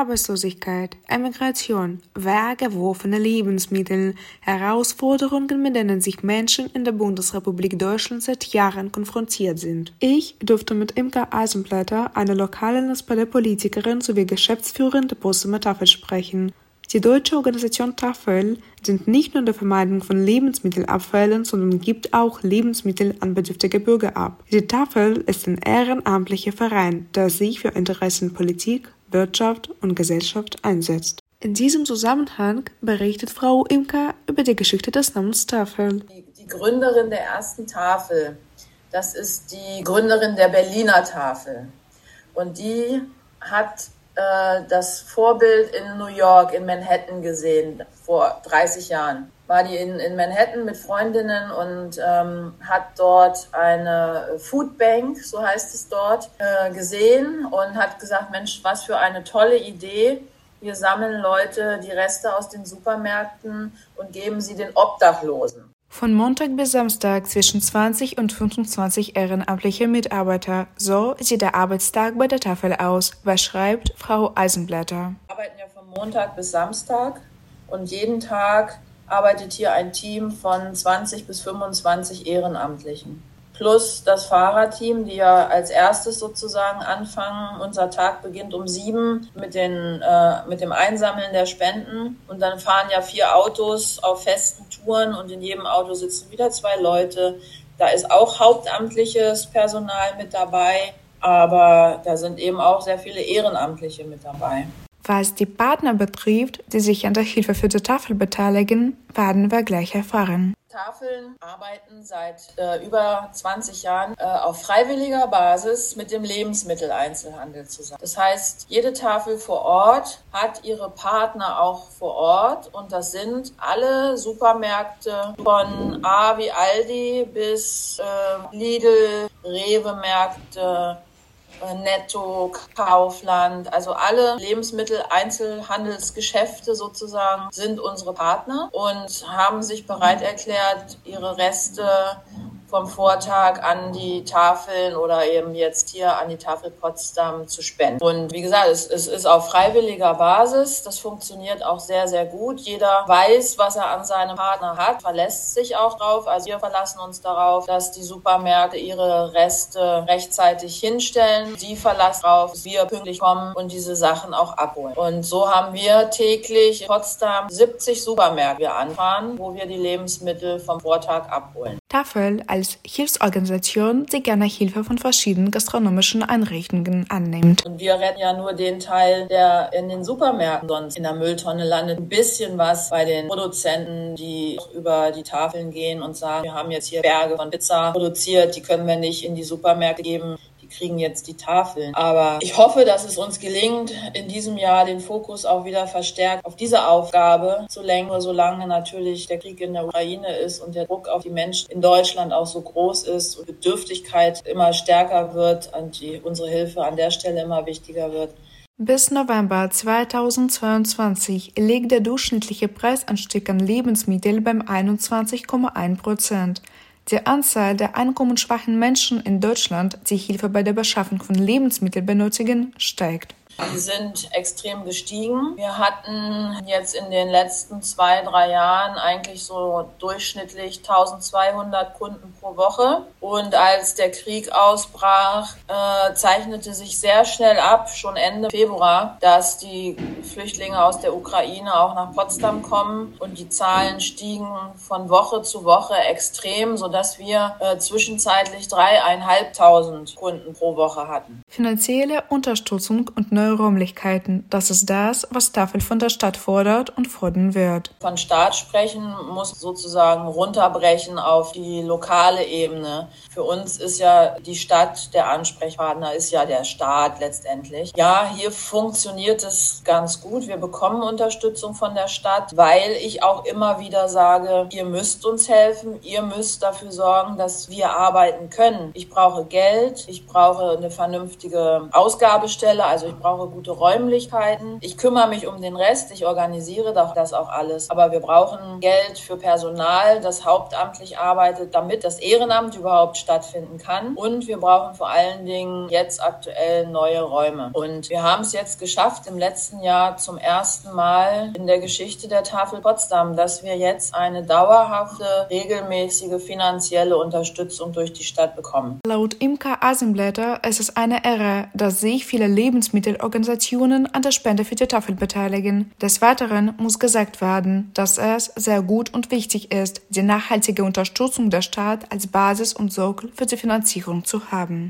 Arbeitslosigkeit, Emigration, weggeworfene Lebensmittel, Herausforderungen, mit denen sich Menschen in der Bundesrepublik Deutschland seit Jahren konfrontiert sind. Ich durfte mit Imka Eisenblätter, einer lokalen SPD-Politikerin sowie Geschäftsführerin der Postumer Tafel sprechen. Die deutsche Organisation Tafel dient nicht nur der Vermeidung von Lebensmittelabfällen, sondern gibt auch Lebensmittel an bedürftige Bürger ab. Die Tafel ist ein ehrenamtlicher Verein, der sich für Interessen Politik, Wirtschaft und Gesellschaft einsetzt. In diesem Zusammenhang berichtet Frau Imka über die Geschichte des Namens Tafel. Die, die Gründerin der ersten Tafel, das ist die Gründerin der Berliner Tafel. Und die hat äh, das Vorbild in New York, in Manhattan gesehen, vor 30 Jahren. War die in, in Manhattan mit Freundinnen und ähm, hat dort eine Foodbank, so heißt es dort, äh, gesehen und hat gesagt, Mensch, was für eine tolle Idee. Wir sammeln Leute die Reste aus den Supermärkten und geben sie den Obdachlosen. Von Montag bis Samstag zwischen 20 und 25 ehrenamtliche Mitarbeiter. So sieht der Arbeitstag bei der Tafel aus, was schreibt Frau Eisenblätter. Wir arbeiten ja von Montag bis Samstag und jeden Tag arbeitet hier ein Team von 20 bis 25 Ehrenamtlichen plus das Fahrerteam, die ja als erstes sozusagen anfangen. Unser Tag beginnt um sieben mit, den, äh, mit dem Einsammeln der Spenden. Und dann fahren ja vier Autos auf festen Touren und in jedem Auto sitzen wieder zwei Leute. Da ist auch hauptamtliches Personal mit dabei, aber da sind eben auch sehr viele Ehrenamtliche mit dabei. Was die Partner betrifft, die sich an der Hilfe für die Tafel beteiligen, werden wir gleich erfahren. Tafeln arbeiten seit äh, über 20 Jahren äh, auf freiwilliger Basis mit dem Lebensmitteleinzelhandel zusammen. Das heißt, jede Tafel vor Ort hat ihre Partner auch vor Ort und das sind alle Supermärkte von A wie Aldi bis äh, Lidl, Rewe-Märkte, Netto, Kaufland, also alle Lebensmittel-Einzelhandelsgeschäfte sozusagen sind unsere Partner und haben sich bereit erklärt, ihre Reste vom Vortag an die Tafeln oder eben jetzt hier an die Tafel Potsdam zu spenden. Und wie gesagt, es, es ist auf freiwilliger Basis. Das funktioniert auch sehr, sehr gut. Jeder weiß, was er an seinem Partner hat, verlässt sich auch drauf. Also wir verlassen uns darauf, dass die Supermärkte ihre Reste rechtzeitig hinstellen. Sie verlassen darauf, dass wir pünktlich kommen und diese Sachen auch abholen. Und so haben wir täglich in Potsdam 70 Supermärkte anfahren, wo wir die Lebensmittel vom Vortag abholen. Tafel als Hilfsorganisation, die gerne Hilfe von verschiedenen gastronomischen Einrichtungen annimmt. Und wir retten ja nur den Teil, der in den Supermärkten sonst in der Mülltonne landet. Ein bisschen was bei den Produzenten, die über die Tafeln gehen und sagen, wir haben jetzt hier Berge von Pizza produziert, die können wir nicht in die Supermärkte geben kriegen jetzt die Tafeln. Aber ich hoffe, dass es uns gelingt, in diesem Jahr den Fokus auch wieder verstärkt auf diese Aufgabe zu lenken, solange natürlich der Krieg in der Ukraine ist und der Druck auf die Menschen in Deutschland auch so groß ist und Bedürftigkeit immer stärker wird und die, unsere Hilfe an der Stelle immer wichtiger wird. Bis November 2022 liegt der durchschnittliche Preisanstieg an Lebensmitteln beim 21,1 Prozent. Die Anzahl der einkommensschwachen Menschen in Deutschland, die Hilfe bei der Beschaffung von Lebensmitteln benötigen, steigt. Die sind extrem gestiegen. Wir hatten jetzt in den letzten zwei, drei Jahren eigentlich so durchschnittlich 1200 Kunden pro Woche. Und als der Krieg ausbrach, äh, zeichnete sich sehr schnell ab, schon Ende Februar, dass die Flüchtlinge aus der Ukraine auch nach Potsdam kommen. Und die Zahlen stiegen von Woche zu Woche extrem, sodass wir äh, zwischenzeitlich dreieinhalbtausend Kunden pro Woche hatten. Finanzielle Unterstützung und neue Räumlichkeiten. Das ist das, was Tafel von der Stadt fordert und fordern wird. Von Staat sprechen muss sozusagen runterbrechen auf die lokale Ebene. Für uns ist ja die Stadt der Ansprechpartner, ist ja der Staat letztendlich. Ja, hier funktioniert es ganz gut. Wir bekommen Unterstützung von der Stadt, weil ich auch immer wieder sage, ihr müsst uns helfen, ihr müsst dafür sorgen, dass wir arbeiten können. Ich brauche Geld, ich brauche eine vernünftige Ausgabestelle, also ich brauche insbesondere gute Räumlichkeiten. Ich kümmere mich um den Rest, ich organisiere das auch alles. Aber wir brauchen Geld für Personal, das hauptamtlich arbeitet, damit das Ehrenamt überhaupt stattfinden kann. Und wir brauchen vor allen Dingen jetzt aktuell neue Räume. Und wir haben es jetzt geschafft, im letzten Jahr zum ersten Mal in der Geschichte der Tafel Potsdam, dass wir jetzt eine dauerhafte, regelmäßige finanzielle Unterstützung durch die Stadt bekommen. Laut Imka Asenblätter ist es eine Ehre, dass sich viele Lebensmittelorganisationen an der Spende für die Tafel beteiligen. Des Weiteren muss gesagt werden, dass es sehr gut und wichtig ist, die nachhaltige Unterstützung der Stadt als Basis und Sockel für die Finanzierung zu haben.